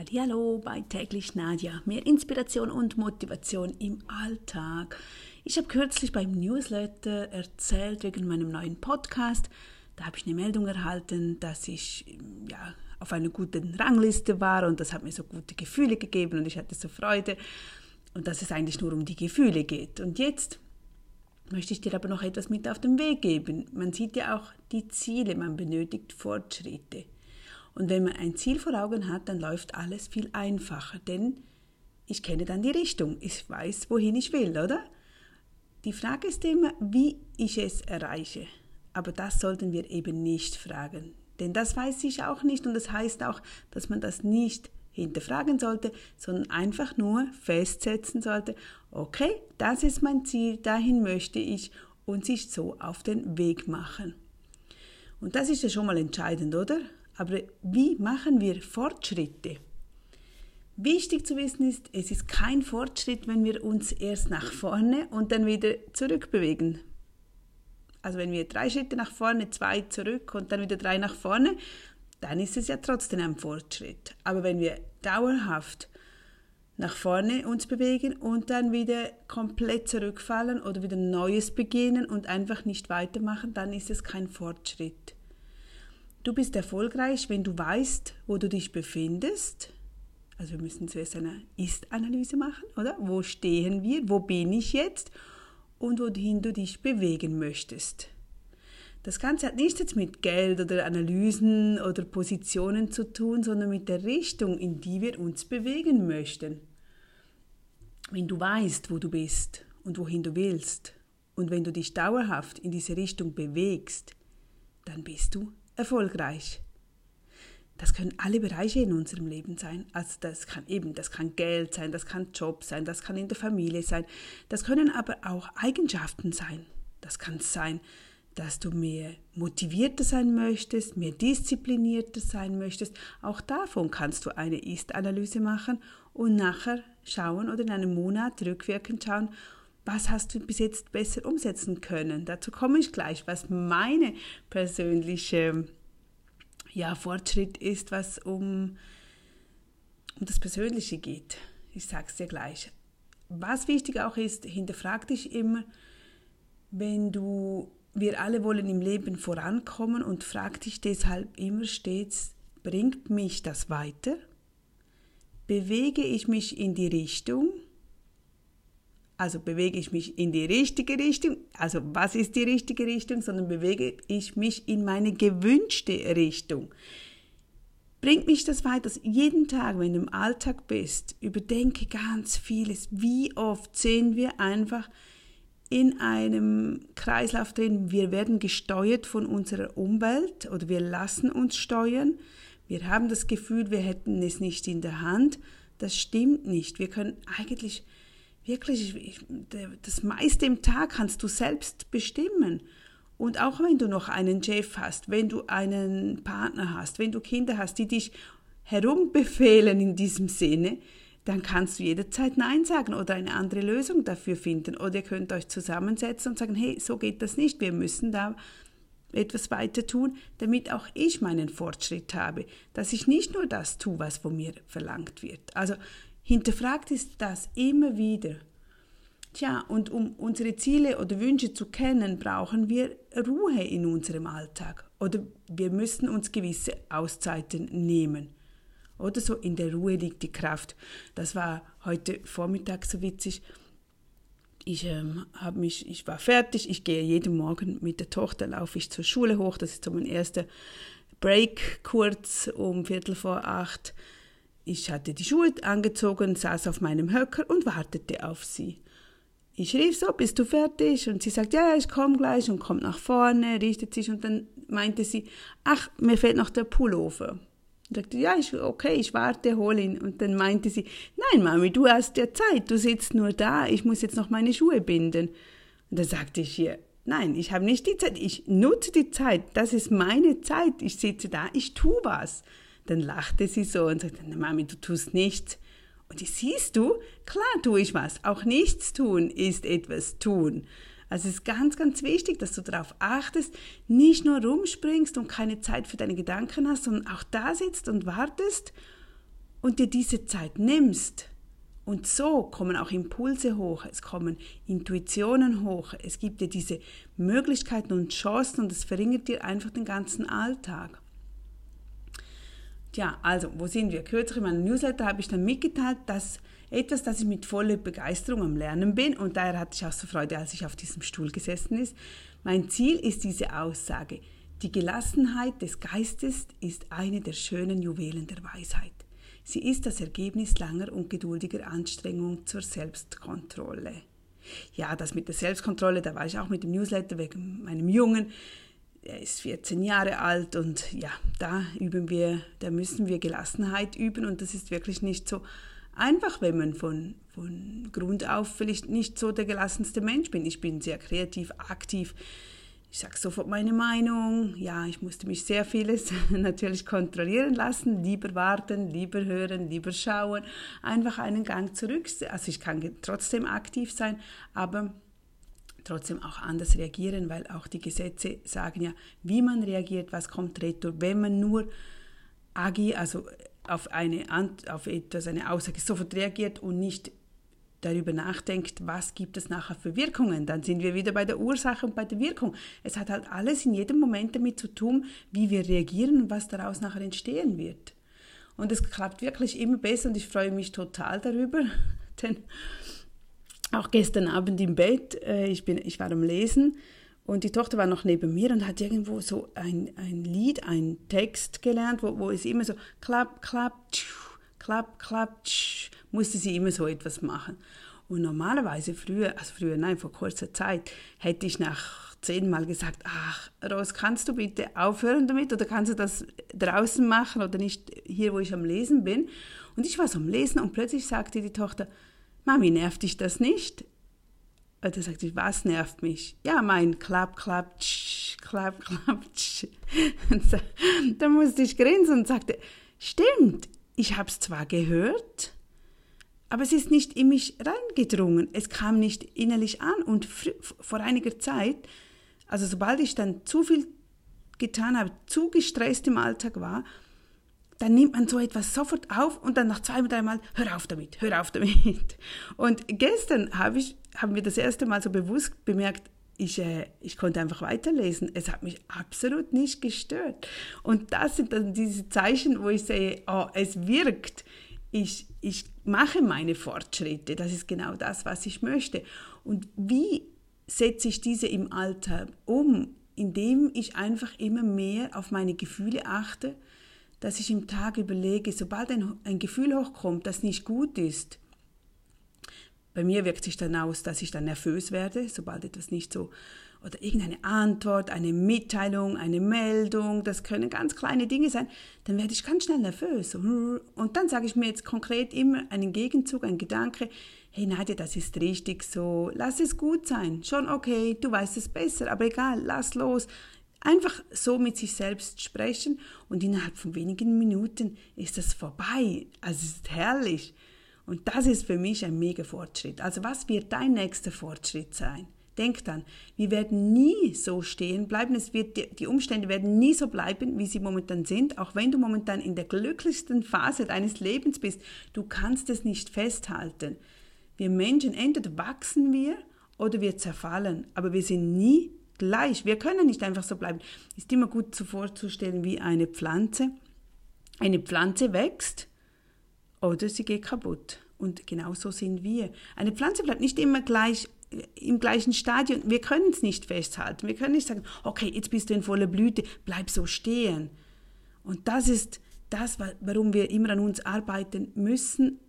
Hallo bei täglich Nadja. Mehr Inspiration und Motivation im Alltag. Ich habe kürzlich beim Newsletter erzählt wegen meinem neuen Podcast. Da habe ich eine Meldung erhalten, dass ich ja, auf einer guten Rangliste war und das hat mir so gute Gefühle gegeben und ich hatte so Freude und dass es eigentlich nur um die Gefühle geht. Und jetzt möchte ich dir aber noch etwas mit auf den Weg geben. Man sieht ja auch die Ziele, man benötigt Fortschritte. Und wenn man ein Ziel vor Augen hat, dann läuft alles viel einfacher, denn ich kenne dann die Richtung, ich weiß, wohin ich will, oder? Die Frage ist immer, wie ich es erreiche. Aber das sollten wir eben nicht fragen, denn das weiß ich auch nicht und das heißt auch, dass man das nicht hinterfragen sollte, sondern einfach nur festsetzen sollte, okay, das ist mein Ziel, dahin möchte ich und sich so auf den Weg machen. Und das ist ja schon mal entscheidend, oder? Aber wie machen wir Fortschritte? Wichtig zu wissen ist, es ist kein Fortschritt, wenn wir uns erst nach vorne und dann wieder zurückbewegen. Also wenn wir drei Schritte nach vorne, zwei zurück und dann wieder drei nach vorne, dann ist es ja trotzdem ein Fortschritt. Aber wenn wir dauerhaft nach vorne uns bewegen und dann wieder komplett zurückfallen oder wieder Neues beginnen und einfach nicht weitermachen, dann ist es kein Fortschritt. Du bist erfolgreich, wenn du weißt, wo du dich befindest. Also wir müssen zuerst eine Ist-Analyse machen, oder? Wo stehen wir? Wo bin ich jetzt? Und wohin du dich bewegen möchtest. Das Ganze hat nichts jetzt mit Geld oder Analysen oder Positionen zu tun, sondern mit der Richtung, in die wir uns bewegen möchten. Wenn du weißt, wo du bist und wohin du willst, und wenn du dich dauerhaft in diese Richtung bewegst, dann bist du erfolgreich. Das können alle Bereiche in unserem Leben sein. Also das kann eben, das kann Geld sein, das kann Job sein, das kann in der Familie sein. Das können aber auch Eigenschaften sein. Das kann sein, dass du mehr motivierter sein möchtest, mehr disziplinierter sein möchtest. Auch davon kannst du eine Ist-Analyse machen und nachher schauen oder in einem Monat rückwirkend schauen, was hast du bis jetzt besser umsetzen können. Dazu komme ich gleich, was meine persönliche ja, Fortschritt ist, was um, um das Persönliche geht. Ich sage es dir gleich. Was wichtig auch ist, hinterfrag dich immer, wenn du, wir alle wollen im Leben vorankommen und frag dich deshalb immer stets, bringt mich das weiter? Bewege ich mich in die Richtung? Also bewege ich mich in die richtige Richtung, also was ist die richtige Richtung, sondern bewege ich mich in meine gewünschte Richtung. Bringt mich das weiter, jeden Tag, wenn du im Alltag bist, überdenke ganz vieles. Wie oft sehen wir einfach in einem Kreislauf drin, wir werden gesteuert von unserer Umwelt oder wir lassen uns steuern. Wir haben das Gefühl, wir hätten es nicht in der Hand. Das stimmt nicht. Wir können eigentlich wirklich, das meiste im Tag kannst du selbst bestimmen. Und auch wenn du noch einen Chef hast, wenn du einen Partner hast, wenn du Kinder hast, die dich herumbefehlen in diesem Sinne, dann kannst du jederzeit Nein sagen oder eine andere Lösung dafür finden. Oder ihr könnt euch zusammensetzen und sagen, hey, so geht das nicht, wir müssen da etwas weiter tun, damit auch ich meinen Fortschritt habe, dass ich nicht nur das tue, was von mir verlangt wird. Also Hinterfragt ist das immer wieder. Tja, und um unsere Ziele oder Wünsche zu kennen, brauchen wir Ruhe in unserem Alltag. Oder wir müssen uns gewisse Auszeiten nehmen. Oder so, in der Ruhe liegt die Kraft. Das war heute Vormittag so witzig. Ich, ähm, mich, ich war fertig, ich gehe jeden Morgen mit der Tochter, laufe ich zur Schule hoch. Das ist so mein erster Break kurz um Viertel vor acht ich hatte die Schuhe angezogen, saß auf meinem Höcker und wartete auf sie. Ich rief so, bist du fertig? Und sie sagt, ja, ich komme gleich und kommt nach vorne, richtet sich und dann meinte sie, ach, mir fehlt noch der Pullover. Ich sagte, ja, ich, okay, ich warte, hol ihn. Und dann meinte sie, nein, Mami, du hast ja Zeit, du sitzt nur da, ich muss jetzt noch meine Schuhe binden. Und dann sagte ich ihr, nein, ich habe nicht die Zeit, ich nutze die Zeit, das ist meine Zeit, ich sitze da, ich tue was. Dann lachte sie so und sagte, Mami, du tust nichts. Und siehst du, klar tue ich was. Auch nichts tun ist etwas tun. Also es ist ganz, ganz wichtig, dass du darauf achtest, nicht nur rumspringst und keine Zeit für deine Gedanken hast, sondern auch da sitzt und wartest und dir diese Zeit nimmst, und so kommen auch Impulse hoch, es kommen Intuitionen hoch, es gibt dir diese Möglichkeiten und Chancen und es verringert dir einfach den ganzen Alltag. Tja, also, wo sind wir? Kürzlich in meinem Newsletter habe ich dann mitgeteilt, dass etwas, das ich mit voller Begeisterung am Lernen bin und daher hatte ich auch so Freude, als ich auf diesem Stuhl gesessen ist. Mein Ziel ist diese Aussage. Die Gelassenheit des Geistes ist eine der schönen Juwelen der Weisheit. Sie ist das Ergebnis langer und geduldiger Anstrengungen zur Selbstkontrolle. Ja, das mit der Selbstkontrolle, da war ich auch mit dem Newsletter wegen meinem Jungen. Er ist 14 Jahre alt und ja, da üben wir, da müssen wir Gelassenheit üben und das ist wirklich nicht so einfach, wenn man von, von Grund auf vielleicht nicht so der gelassenste Mensch bin. Ich bin sehr kreativ, aktiv, ich sage sofort meine Meinung. Ja, ich musste mich sehr vieles natürlich kontrollieren lassen. Lieber warten, lieber hören, lieber schauen. Einfach einen Gang zurück. Also ich kann trotzdem aktiv sein, aber trotzdem auch anders reagieren, weil auch die Gesetze sagen ja, wie man reagiert, was kommt retour, wenn man nur agi, also auf, eine, auf etwas, eine Aussage sofort reagiert und nicht darüber nachdenkt, was gibt es nachher für Wirkungen, dann sind wir wieder bei der Ursache und bei der Wirkung. Es hat halt alles in jedem Moment damit zu tun, wie wir reagieren und was daraus nachher entstehen wird. Und es klappt wirklich immer besser und ich freue mich total darüber, denn auch gestern Abend im Bett, äh, ich, bin, ich war am Lesen und die Tochter war noch neben mir und hat irgendwo so ein, ein Lied, einen Text gelernt, wo, wo es immer so klapp, klapp, tschuh, klapp, klapp, tschuh, musste sie immer so etwas machen. Und normalerweise früher, also früher, nein, vor kurzer Zeit, hätte ich nach zehnmal gesagt, ach, Ros, kannst du bitte aufhören damit oder kannst du das draußen machen oder nicht hier, wo ich am Lesen bin? Und ich war so am Lesen und plötzlich sagte die Tochter, Mami, nervt dich das nicht? Und da sagte ich, was nervt mich? Ja, mein Klapp, Klapp, tsch, Klapp, Klapp, tsch. da musste ich grinsen und sagte, stimmt, ich habe es zwar gehört, aber es ist nicht in mich reingedrungen. Es kam nicht innerlich an. Und vor einiger Zeit, also sobald ich dann zu viel getan habe, zu gestresst im Alltag war, dann nimmt man so etwas sofort auf und dann nach zwei, dreimal, hör auf damit, hör auf damit. Und gestern habe ich, haben wir das erste Mal so bewusst bemerkt, ich, äh, ich konnte einfach weiterlesen. Es hat mich absolut nicht gestört. Und das sind dann diese Zeichen, wo ich sehe, oh, es wirkt ich, ich mache meine Fortschritte, das ist genau das, was ich möchte. Und wie setze ich diese im Alltag um? Indem ich einfach immer mehr auf meine Gefühle achte, dass ich im Tag überlege, sobald ein, ein Gefühl hochkommt, das nicht gut ist, bei mir wirkt sich dann aus, dass ich dann nervös werde, sobald etwas nicht so oder irgendeine Antwort, eine Mitteilung, eine Meldung, das können ganz kleine Dinge sein, dann werde ich ganz schnell nervös. Und dann sage ich mir jetzt konkret immer einen Gegenzug, einen Gedanke, hey Nadja, das ist richtig so, lass es gut sein, schon okay, du weißt es besser, aber egal, lass los. Einfach so mit sich selbst sprechen und innerhalb von wenigen Minuten ist das vorbei. Also es ist herrlich. Und das ist für mich ein mega Fortschritt. Also was wird dein nächster Fortschritt sein? Denk dann, wir werden nie so stehen bleiben, es wird, die Umstände werden nie so bleiben, wie sie momentan sind, auch wenn du momentan in der glücklichsten Phase deines Lebens bist. Du kannst es nicht festhalten. Wir Menschen, entweder wachsen wir oder wir zerfallen, aber wir sind nie gleich. Wir können nicht einfach so bleiben. Ist immer gut so vorzustellen wie eine Pflanze. Eine Pflanze wächst oder sie geht kaputt. Und genauso sind wir. Eine Pflanze bleibt nicht immer gleich im gleichen Stadium. Wir können es nicht festhalten. Wir können nicht sagen, okay, jetzt bist du in voller Blüte, bleib so stehen. Und das ist das, warum wir immer an uns arbeiten müssen,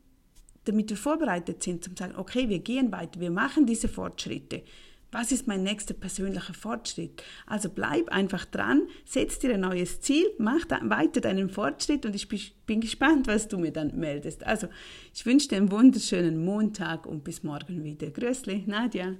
damit wir vorbereitet sind, zum sagen, okay, wir gehen weiter, wir machen diese Fortschritte. Was ist mein nächster persönlicher Fortschritt? Also bleib einfach dran, setz dir ein neues Ziel, mach weiter deinen Fortschritt und ich bin gespannt, was du mir dann meldest. Also ich wünsche dir einen wunderschönen Montag und bis morgen wieder. Grüßli, Nadja.